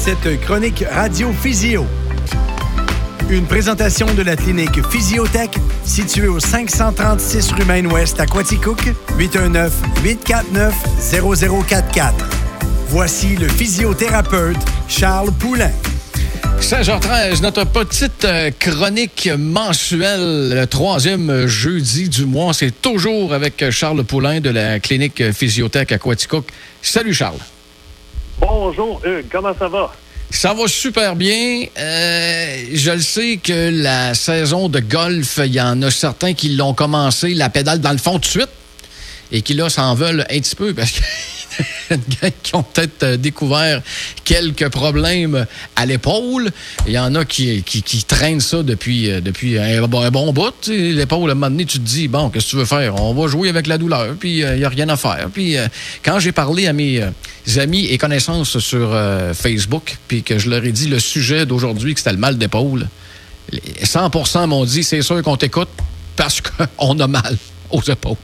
cette chronique Radio Physio. Une présentation de la clinique Physiotech située au 536 rue Maine-Ouest à Quaticook, 819-849-0044. Voici le physiothérapeute Charles Poulain. 16h13, notre petite euh, chronique mensuelle, le troisième jeudi du mois. C'est toujours avec Charles Poulain de la clinique Physiotech à Quaticook. Salut Charles. Bonjour Hugues, comment ça va? Ça va super bien. Euh, je le sais que la saison de golf, il y en a certains qui l'ont commencé la pédale dans le fond tout de suite et qui là s'en veulent un petit peu parce que qui ont peut-être euh, découvert quelques problèmes à l'épaule. Il y en a qui, qui, traînent ça depuis, euh, depuis un, bon bout. L'épaule, à un moment donné, tu te dis, bon, qu'est-ce que tu veux faire? On va jouer avec la douleur, puis il n'y a rien à faire. Puis quand j'ai parlé à mes amis et connaissances sur Facebook, puis que je leur ai dit le sujet d'aujourd'hui, que c'était le mal d'épaule, 100% m'ont dit, c'est sûr qu'on t'écoute parce qu'on a mal aux épaules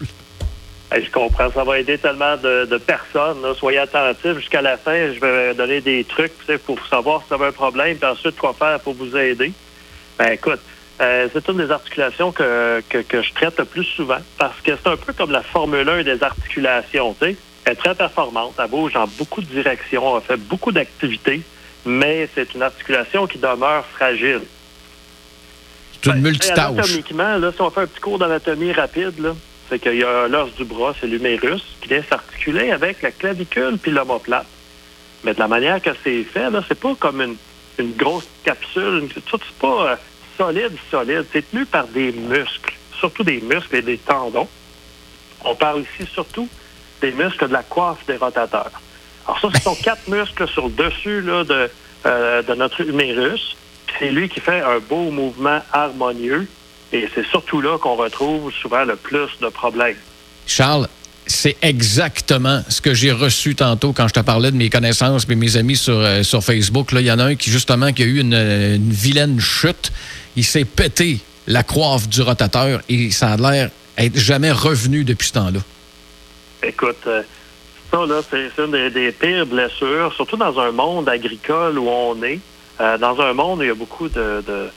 je comprends. Ça va aider tellement de, personnes. Soyez attentifs. Jusqu'à la fin, je vais donner des trucs pour savoir si vous avez un problème, puis ensuite quoi faire pour vous aider. Ben, écoute, euh, c'est une des articulations que, que, je traite le plus souvent parce que c'est un peu comme la Formule 1 des articulations. Elle est très performante. Elle bouge dans beaucoup de directions. Elle fait beaucoup d'activités, mais c'est une articulation qui demeure fragile. C'est une ben, multitâche. Anatomiquement, là, si on fait un petit cours d'anatomie rapide, là, c'est qu'il y a l'os du bras, c'est l'humérus, qui vient s'articuler avec la clavicule puis l'omoplate. Mais de la manière que c'est fait, là, c'est pas comme une, une grosse capsule. C'est pas euh, solide, solide. C'est tenu par des muscles, surtout des muscles et des tendons. On parle ici surtout des muscles de la coiffe des rotateurs. Alors ça, ce sont quatre muscles sur le dessus là, de, euh, de notre humérus. C'est lui qui fait un beau mouvement harmonieux et c'est surtout là qu'on retrouve souvent le plus de problèmes. Charles, c'est exactement ce que j'ai reçu tantôt quand je te parlais de mes connaissances et mes amis sur, euh, sur Facebook. Il y en a un qui, justement, qui a eu une, vilaine chute. Il s'est pété la coiffe du rotateur et ça a l'air être jamais revenu depuis ce temps-là. Écoute, euh, ça, là, c'est une des, pires blessures, surtout dans un monde agricole où on est. Euh, dans un monde où il y a beaucoup de euh,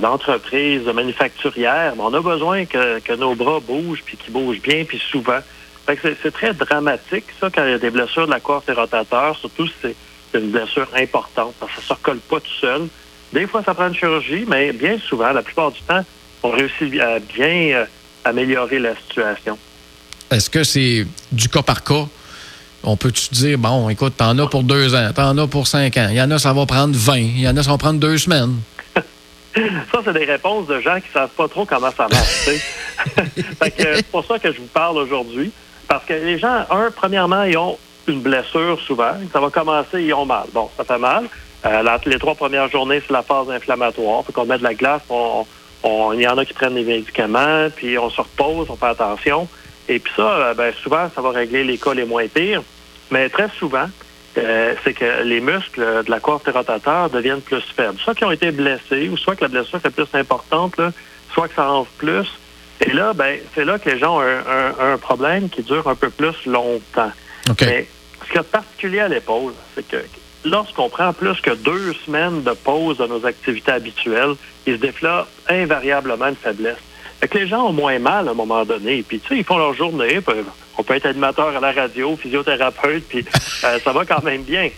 d'entreprises manufacturières, mais on a besoin que, nos bras bougent, puis qu'ils bougent bien, puis souvent. c'est très dramatique, ça, quand il y a des blessures de la coiffe des rotateurs, surtout si c'est une blessure importante, parce que ça ne se recolle pas tout seul. Des fois, ça prend une chirurgie, mais bien souvent, la plupart du temps, on réussit à bien euh, améliorer la situation. Est-ce que c'est du cas par cas? On peut-tu dire, bon, écoute, t'en as pour deux ans, t'en as pour cinq ans. Il y en a, ça va prendre vingt. Il y en a, ça va prendre deux semaines. C'est des réponses de gens qui ne savent pas trop comment ça marche. c'est pour ça que je vous parle aujourd'hui. Parce que les gens, un, premièrement, ils ont une blessure souvent. Ça va commencer, ils ont mal. Bon, ça fait mal. Euh, les trois premières journées, c'est la phase inflammatoire. Faut qu'on met de la glace, il y en a qui prennent des médicaments, puis on se repose, on fait attention. Et puis ça, euh, ben, souvent, ça va régler les cas les moins pires. Mais très souvent, euh, c'est que les muscles de la coiffe rotateur deviennent plus faibles. Soit qu'ils ont été blessés, ou soit que la blessure est plus importante, soit que ça rentre plus. Et là, ben, c'est là que les gens ont un, problème qui dure un peu plus longtemps. Mais ce qui est particulier à l'épaule, c'est que lorsqu'on prend plus que deux semaines de pause de nos activités habituelles, il se développe invariablement une faiblesse. Fait que les gens ont moins mal à un moment donné. Puis, tu sais, ils font leur journée. On peut être animateur à la radio, physiothérapeute, puis euh, ça va quand même bien.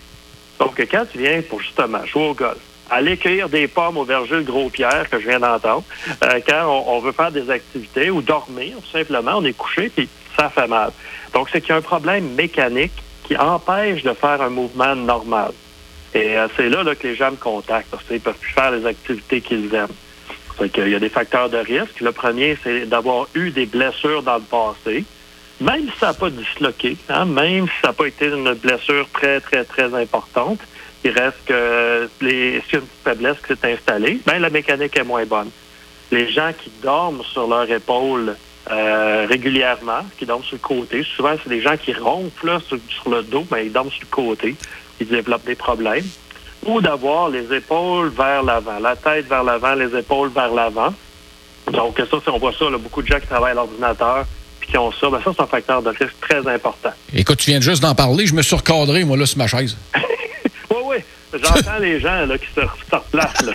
Donc, quand tu viens pour justement jouer au golf, aller cueillir des pommes au verger Gros Pierre, que je viens d'entendre, euh, quand on, veut faire des activités ou dormir, simplement, on est couché, puis ça fait mal. Donc, c'est qu'il y a un problème mécanique qui empêche de faire un mouvement normal. Et euh, c'est là, là, que les gens me contactent, parce qu'ils ne peuvent plus faire les activités qu'ils aiment. Il y a des facteurs de risque. Le premier, c'est d'avoir eu des blessures dans le passé. Même si ça n'a pas disloqué, hein, même si ça n'a pas été une blessure très, très, très importante, il reste que les, si une faiblesse qui s'est installée, ben, la mécanique est moins bonne. Les gens qui dorment sur leur épaule euh, régulièrement, qui dorment sur le côté, souvent c'est des gens qui ronflent sur, le dos, mais ben, ils dorment sur le côté, ils développent des problèmes ou d'avoir les épaules vers l'avant, la tête vers l'avant, les épaules vers l'avant. Donc, ça, si on voit ça, là, beaucoup de gens qui travaillent à l'ordinateur puis qui ont ça, ben ça, c'est un facteur de risque très important. Écoute, tu viens juste d'en parler, je me suis recadré, moi, là, sur ma chaise. oui, oui. J'entends les gens là, qui se, se replacent. Là.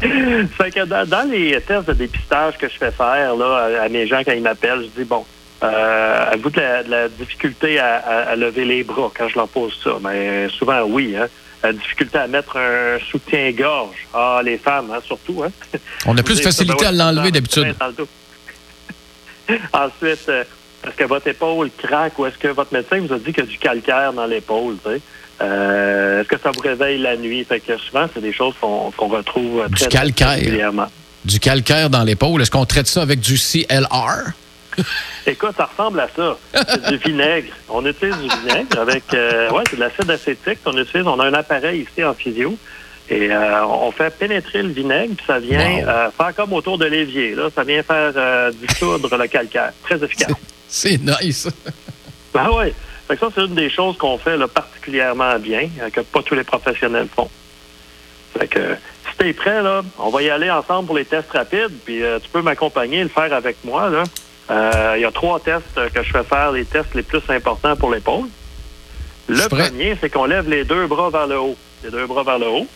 fait que dans, dans les tests de dépistage que je fais faire là, à, à mes gens quand ils m'appellent, je dis bon, euh, avez-vous de la, de la difficulté à, à- à lever les bras quand je leur pose ça? Mais souvent, oui. Hein. La difficulté à mettre un soutien-gorge. Ah, les femmes, hein, surtout. Hein. On a plus de dites, facilité ben à l'enlever d'habitude. le. Ensuite, euh, est-ce que votre épaule craque ou est-ce que votre médecin vous a dit qu'il y a du calcaire dans l'épaule? tu sais? Euh, est-ce que ça vous réveille la nuit? Fait que souvent, c'est des choses qu'on retrouve euh, Du très calcaire. régulièrement. Du calcaire dans l'épaule. Est-ce qu'on traite ça avec du CLR? Écoute, ça ressemble à ça. C'est du vinaigre. On utilise du vinaigre avec euh, ouais, c'est de l'acide acétique qu'on utilise. On a un appareil ici en physio. Et euh, on fait pénétrer le vinaigre, puis ça vient Wow. euh, faire comme autour de l'évier. Là. Ça vient faire euh, dissoudre le calcaire. Très efficace. C'est nice. Ben oui. Fait que ça, c'est une des choses qu'on fait là, particulièrement bien, que pas tous les professionnels font. Fait que si t'es prêt, là, on va y aller ensemble pour les tests rapides, puis euh, tu peux m'accompagner, le faire avec moi. Là. Euh, Il y a trois tests que je fais faire, les tests les plus importants pour l'épaule. Le premier, c'est qu'on lève les deux bras vers le haut. Les deux bras vers le haut.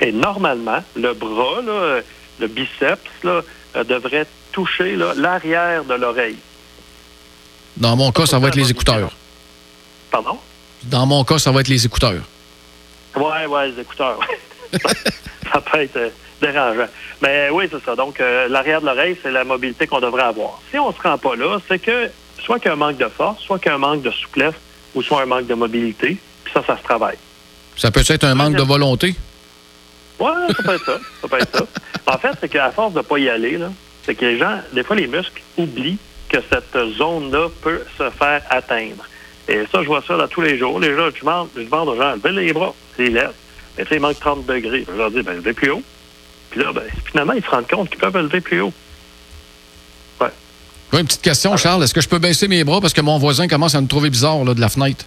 Et normalement, le bras, là, le biceps, là, euh, devrait toucher l'arrière de l'oreille. Dans mon cas, ça va être les écouteurs. Pardon? Dans mon cas, ça va être les écouteurs. Ouais, ouais, les écouteurs. ça peut être euh, dérangeant. Mais oui, c'est ça. Donc, euh, l'arrière de l'oreille, c'est la mobilité qu'on devrait avoir. Si on se rend pas là, c'est que soit qu'il y a un manque de force, soit qu'il y a un manque de souplesse, ou soit un manque de mobilité. Puis ça, ça se travaille. Ça peut être un manque de volonté? Ouais, ça peut être ça. Ça peut être ça. En fait, c'est qu'à force de pas y aller, là, c'est que les gens, des fois, les muscles oublient que cette zone-là peut se faire atteindre. Et ça, je vois ça là, tous les jours. Les gens, je demande, je demande aux gens, levez les bras, les lèvent. Mais tu sais, il manque 30 degrés. Je leur dis, ben, levez plus haut. Puis là, ben, finalement, ils se rendent compte qu'ils peuvent lever plus haut. Oui, une petite question, Charles. Est-ce que je peux baisser mes bras parce que mon voisin commence à me trouver bizarre là, de la fenêtre?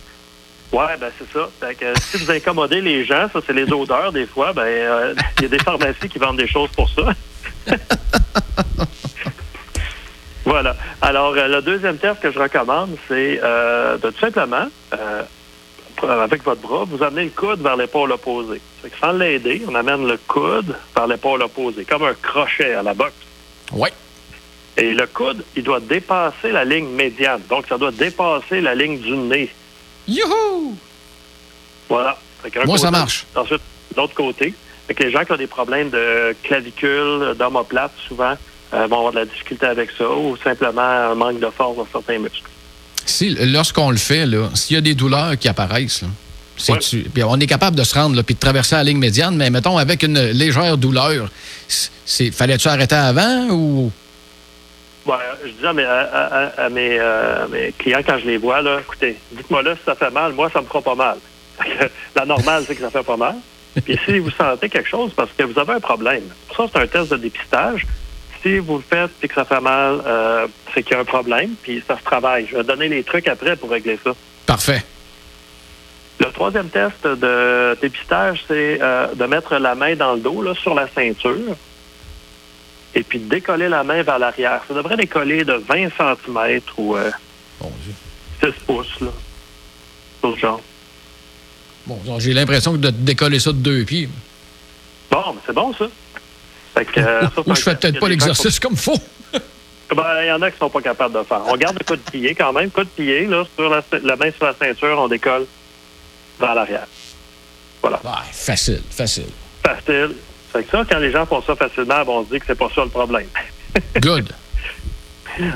Ouais, ben c'est ça. Fait que, si vous incommodez les gens, ça c'est les odeurs des fois, ben euh, il y a des pharmacies qui vendent des choses pour ça. voilà. Alors euh, le deuxième test que je recommande, c'est euh, de tout simplement euh, avec votre bras, vous amenez le coude vers l'épaule opposée. Fait que sans l'aider, on amène le coude vers l'épaule opposée, comme un crochet à la boxe. Oui. Et le coude, il doit dépasser la ligne médiane. Donc, ça doit dépasser la ligne du nez. Youhou! Voilà. Moi, ça marche. Ensuite, l'autre côté. Fait que les gens qui ont des problèmes de clavicule, d'omoplate, souvent, euh, vont avoir de la difficulté avec ça ou simplement un manque de force dans certains muscles. Si, lorsqu'on le fait, s'il y a des douleurs qui apparaissent, là, c'est Ouais. tu- puis on est capable de se rendre là, puis de traverser la ligne médiane, mais mettons avec une légère douleur, c'est fallait-tu arrêter avant ou? Ouais, je dis à mes, à, à- à mes, euh, mes clients quand je les vois, là, écoutez, dites-moi là si ça fait mal, moi ça me fera pas mal. La normale, c'est que ça fait pas mal. Puis si vous sentez quelque chose, parce que vous avez un problème. Ça, c'est un test de dépistage. Si vous le faites et que ça fait mal, euh, c'est qu'il y a un problème, puis ça se travaille. Je vais donner les trucs après pour régler ça. parfait? Le troisième test de dépistage, c'est euh, de mettre la main dans le dos, là, sur la ceinture, et puis de décoller la main vers l'arrière. Ça devrait décoller de 20 cm ou euh, Bon Dieu. 6 pouces, là. Sur le genre. Bon, j'ai l'impression que de décoller ça de deux pieds. Bon, mais c'est bon, ça. Fait que, euh, ça, c'est Ou un je fais peut-être pas l'exercice comme faut. Ben, il y en a qui sont pas capables de faire. On garde le coup de pied quand même. Coup de pied, là, sur la, la main sur la ceinture, on décolle vers l'arrière. Voilà. Facile, facile. Facile. Fait que ça, quand les gens font ça facilement, ben, on se dit que c'est pas ça le problème. Good.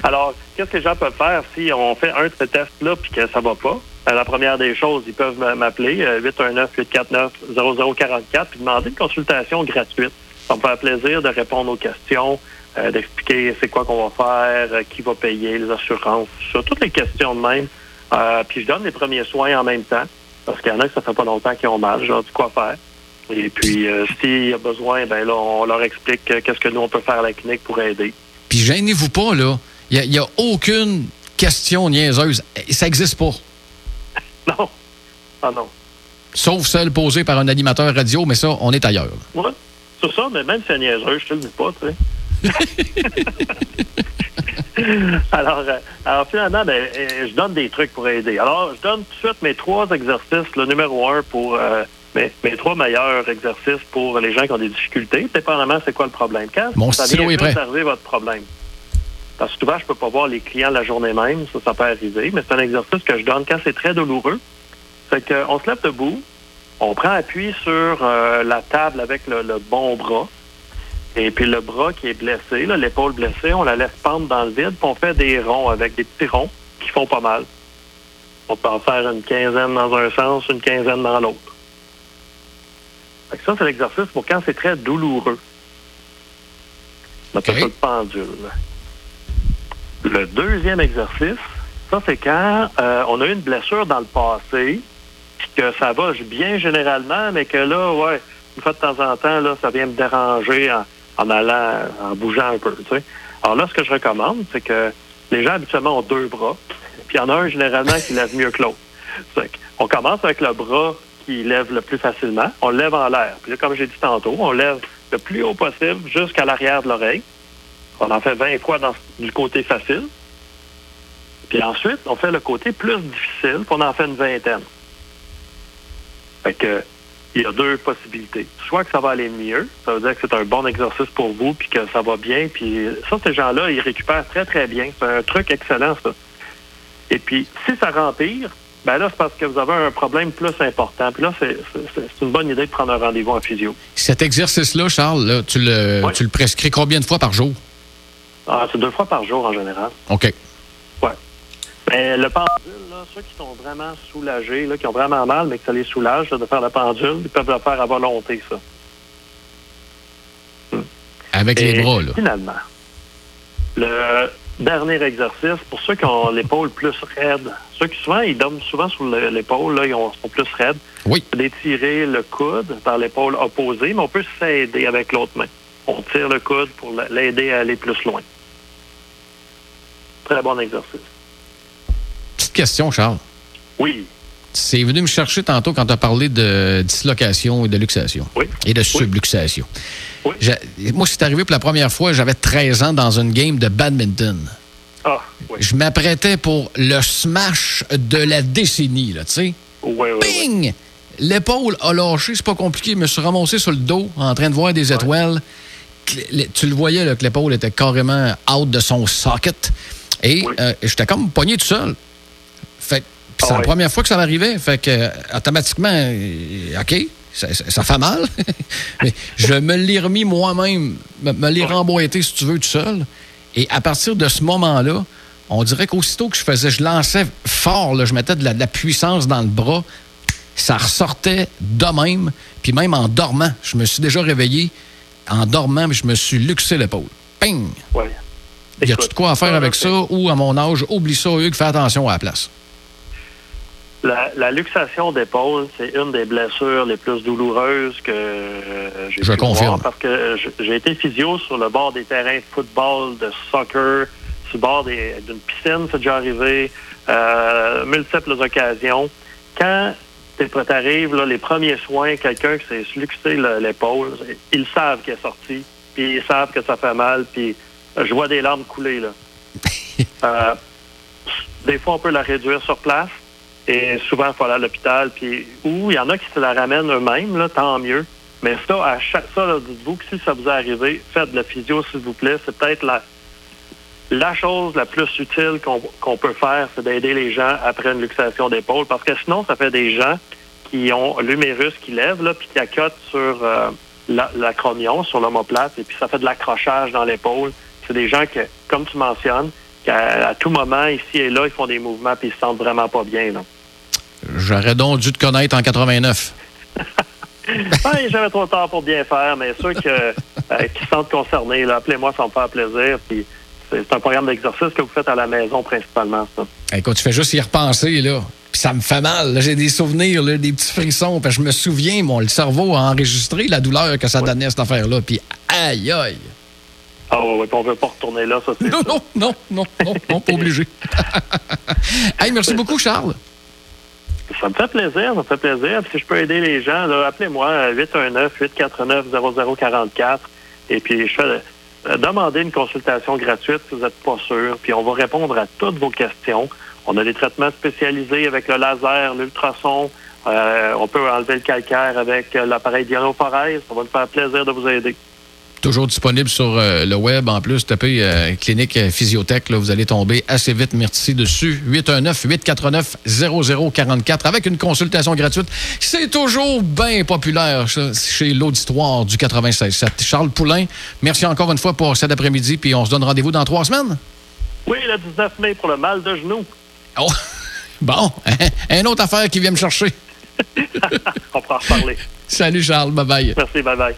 Alors, qu'est-ce que les gens peuvent faire si on fait un de ces tests-là puis que ça va pas? Euh, La première des choses, ils peuvent m'appeler euh, 819-849-0044 puis demander une consultation gratuite. Ça me fait plaisir de répondre aux questions, euh, d'expliquer c'est quoi qu'on va faire, euh, qui va payer, les assurances, tout ça, toutes les questions de même. Euh, puis je donne les premiers soins en même temps parce qu'il y en a que ça fait pas longtemps qu'ils ont mal, je leur dis quoi faire. Et puis, s'il y a besoin, ben là, on leur explique qu'est-ce que nous, on peut faire à la clinique pour aider. Puis gênez-vous pas, là. Il n'y a, aucune question niaiseuse. Ça n'existe pas. Non. Ah non. Sauf celle posée par un animateur radio, mais ça, on est ailleurs. Ouais. Ça, mais même si c'est niaiseux, je te le dis pas, tu sais. alors, euh, alors, finalement, ben, euh, je donne des trucs pour aider. Alors, je donne tout de suite mes trois exercices. Le numéro un pour euh, mes, mes, trois meilleurs exercices pour les gens qui ont des difficultés. Dépendamment, c'est quoi le problème. Quand Mon ça stylo vient est prêt. votre problème. Parce que souvent, je peux pas voir les clients la journée même. Ça, ça peut arriver. Mais c'est un exercice que je donne quand c'est très douloureux. C'est qu'on se lève debout, on prend appui sur euh, la table avec le, le bon bras. Et puis le bras qui est blessé, l'épaule blessée, on la laisse pendre dans le vide, puis on fait des ronds avec des petits ronds qui font pas mal. On peut en faire une quinzaine dans un sens, une quinzaine dans l'autre. Ça, c'est l'exercice pour quand c'est très douloureux. On appelle ça le pendule. Le deuxième exercice, ça, c'est quand euh, on a eu une blessure dans le passé, puis que ça va bien généralement, mais que là, ouais, une fois de temps en temps, là, ça vient me déranger en, allant, en bougeant un peu. Tu sais. Alors là, ce que je recommande, c'est que les gens habituellement ont deux bras, puis il y en a un généralement qui lève mieux que l'autre. On commence avec le bras qui lève le plus facilement. On lève en l'air. Puis là, comme j'ai dit tantôt, on lève le plus haut possible jusqu'à l'arrière de l'oreille. On en fait 20 fois dans, du côté facile. Puis ensuite, on fait le côté plus difficile, puis on en fait une vingtaine. Fait que, il y a deux possibilités. Soit que ça va aller mieux, ça veut dire que c'est un bon exercice pour vous, puis que ça va bien. Puis ça, ces gens-là, ils récupèrent très, très bien. C'est un truc excellent, ça. Et puis, si ça rempire, ben là, c'est parce que vous avez un problème plus important. Puis là, c'est une bonne idée de prendre un rendez-vous en physio. Cet exercice-là, Charles, là, tu, le, tu le prescris combien de fois par jour? Ah, c'est deux fois par jour en général. OK. Mais le pendule, là, ceux qui sont vraiment soulagés, là, qui ont vraiment mal, mais que ça les soulage là, de faire le pendule, ils peuvent le faire à volonté, ça. Avec Et les bras, là. Finalement, le dernier exercice, pour ceux qui ont l'épaule plus raide, ceux qui souvent, ils dorment souvent sur le- l'épaule, là, ils ont- sont plus raides, Oui. d'étirer le coude par l'épaule opposée, mais on peut s'aider avec l'autre main. On tire le coude pour l'aider à aller plus loin. Très bon exercice. Question, Charles. Oui, C'est venu me chercher tantôt quand tu as parlé de dislocation et de luxation. oui. Et de subluxation. Oui. Moi, c'est arrivé pour la première fois, j'avais 13 ans dans une game de badminton. Ah, oui. Je m'apprêtais pour le smash de la décennie, là, tu sais. Oui. Ping! L'épaule a lâché, c'est pas compliqué. Je me suis ramassé sur le dos en train de voir des étoiles. Tu le voyais là, que l'épaule était carrément out de son socket. Et euh, j'étais comme pogné tout seul. Ah c'est la ouais. première fois que ça m'arrivait. Fait que, euh, automatiquement, euh, OK, ça, ça- ça fait mal. Mais je me l'ai remis moi-même, me, me l'ai Ouais. remboîté, si tu veux, tout seul. Et à partir de ce moment-là, on dirait qu'aussitôt que je faisais, je lançais fort, là, je mettais de la, de la puissance dans le bras, ça ressortait de même. Puis même en dormant, je me suis déjà réveillé. En dormant, je me suis luxé l'épaule. Ping! Oui. Y a-tu de quoi à faire avec ça ou à mon âge, oublie ça, Hugues, fais attention à la place. La, la luxation d'épaule, c'est une des blessures les plus douloureuses que euh, j'ai Je pu confirme. voir parce que j'ai été physio sur le bord des terrains de football, de soccer, sur le bord des- d'une piscine, c'est déjà arrivé, euh, multiples occasions. Quand t'es- t'arrives, là, les premiers soins, quelqu'un qui s'est luxé le- l'épaule, ils savent qu'il est sorti, puis ils savent que ça fait mal, puis je vois des larmes couler. Là. Euh, des fois, on peut la réduire sur place. Et souvent, il faut aller à l'hôpital. Puis, ou il y en a qui se la ramènent eux-mêmes, là, tant mieux. Mais ça, à chaque ça, là, dites-vous que si ça vous est arrivé, faites de la physio, s'il vous plaît. C'est peut-être la, la chose la plus utile qu'on qu'on peut faire, c'est d'aider les gens après une luxation d'épaule. Parce que sinon, ça fait des gens qui ont l'humérus qui lève, là, puis qui accotent sur euh, la- l'acromion, sur l'omoplate, et puis ça fait de l'accrochage dans l'épaule. C'est des gens que, comme tu mentionnes, qu'à à tout moment, ici et là, ils font des mouvements, puis ils se sentent vraiment pas bien. Là. J'aurais donc dû te connaître en 89. Ah, il est jamais trop tard pour bien faire, mais ceux que, euh, qui se sentent concernés, appelez-moi, ça me fait plaisir. Puis c'est un programme d'exercice que vous faites à la maison principalement, ça. Écoute, tu fais juste y repenser, là. Puis ça me fait mal. J'ai des souvenirs, là, des petits frissons. Puis je me souviens, mon le cerveau a enregistré la douleur que ça Oui. donnait, cette affaire-là. Puis aïe, aïe. Ah oui, puis on veut pas retourner là, ça c'est Non, non, non, non, non, non, pas obligé. hey, merci beaucoup, Charles. Ça me fait plaisir, ça me fait plaisir. Si je peux aider les gens, appelez-moi euh, 819-849-0044. Et puis je fais euh, demandez une consultation gratuite si vous n'êtes pas sûr, puis on va répondre à toutes vos questions. On a des traitements spécialisés avec le laser, l'ultrason. Euh, on peut enlever le calcaire avec l'appareil dianophorèse. Ça va nous faire plaisir de vous aider. Toujours disponible sur euh, le web. En plus, tapez euh, Clinique Physiotech. Là, vous allez tomber assez vite. Merci dessus. 819-849-0044 avec une consultation gratuite. C'est toujours bien populaire ça, chez l'auditoire du 96.7. Charles Poulain, merci encore une fois pour cet après-midi. Puis on se donne rendez-vous dans trois semaines. Oui, le 19 mai pour le mal de genou. Oh, bon. Une autre affaire qui vient me chercher. on pourra en reparler. Salut Charles. Bye-bye. Merci. Bye-bye.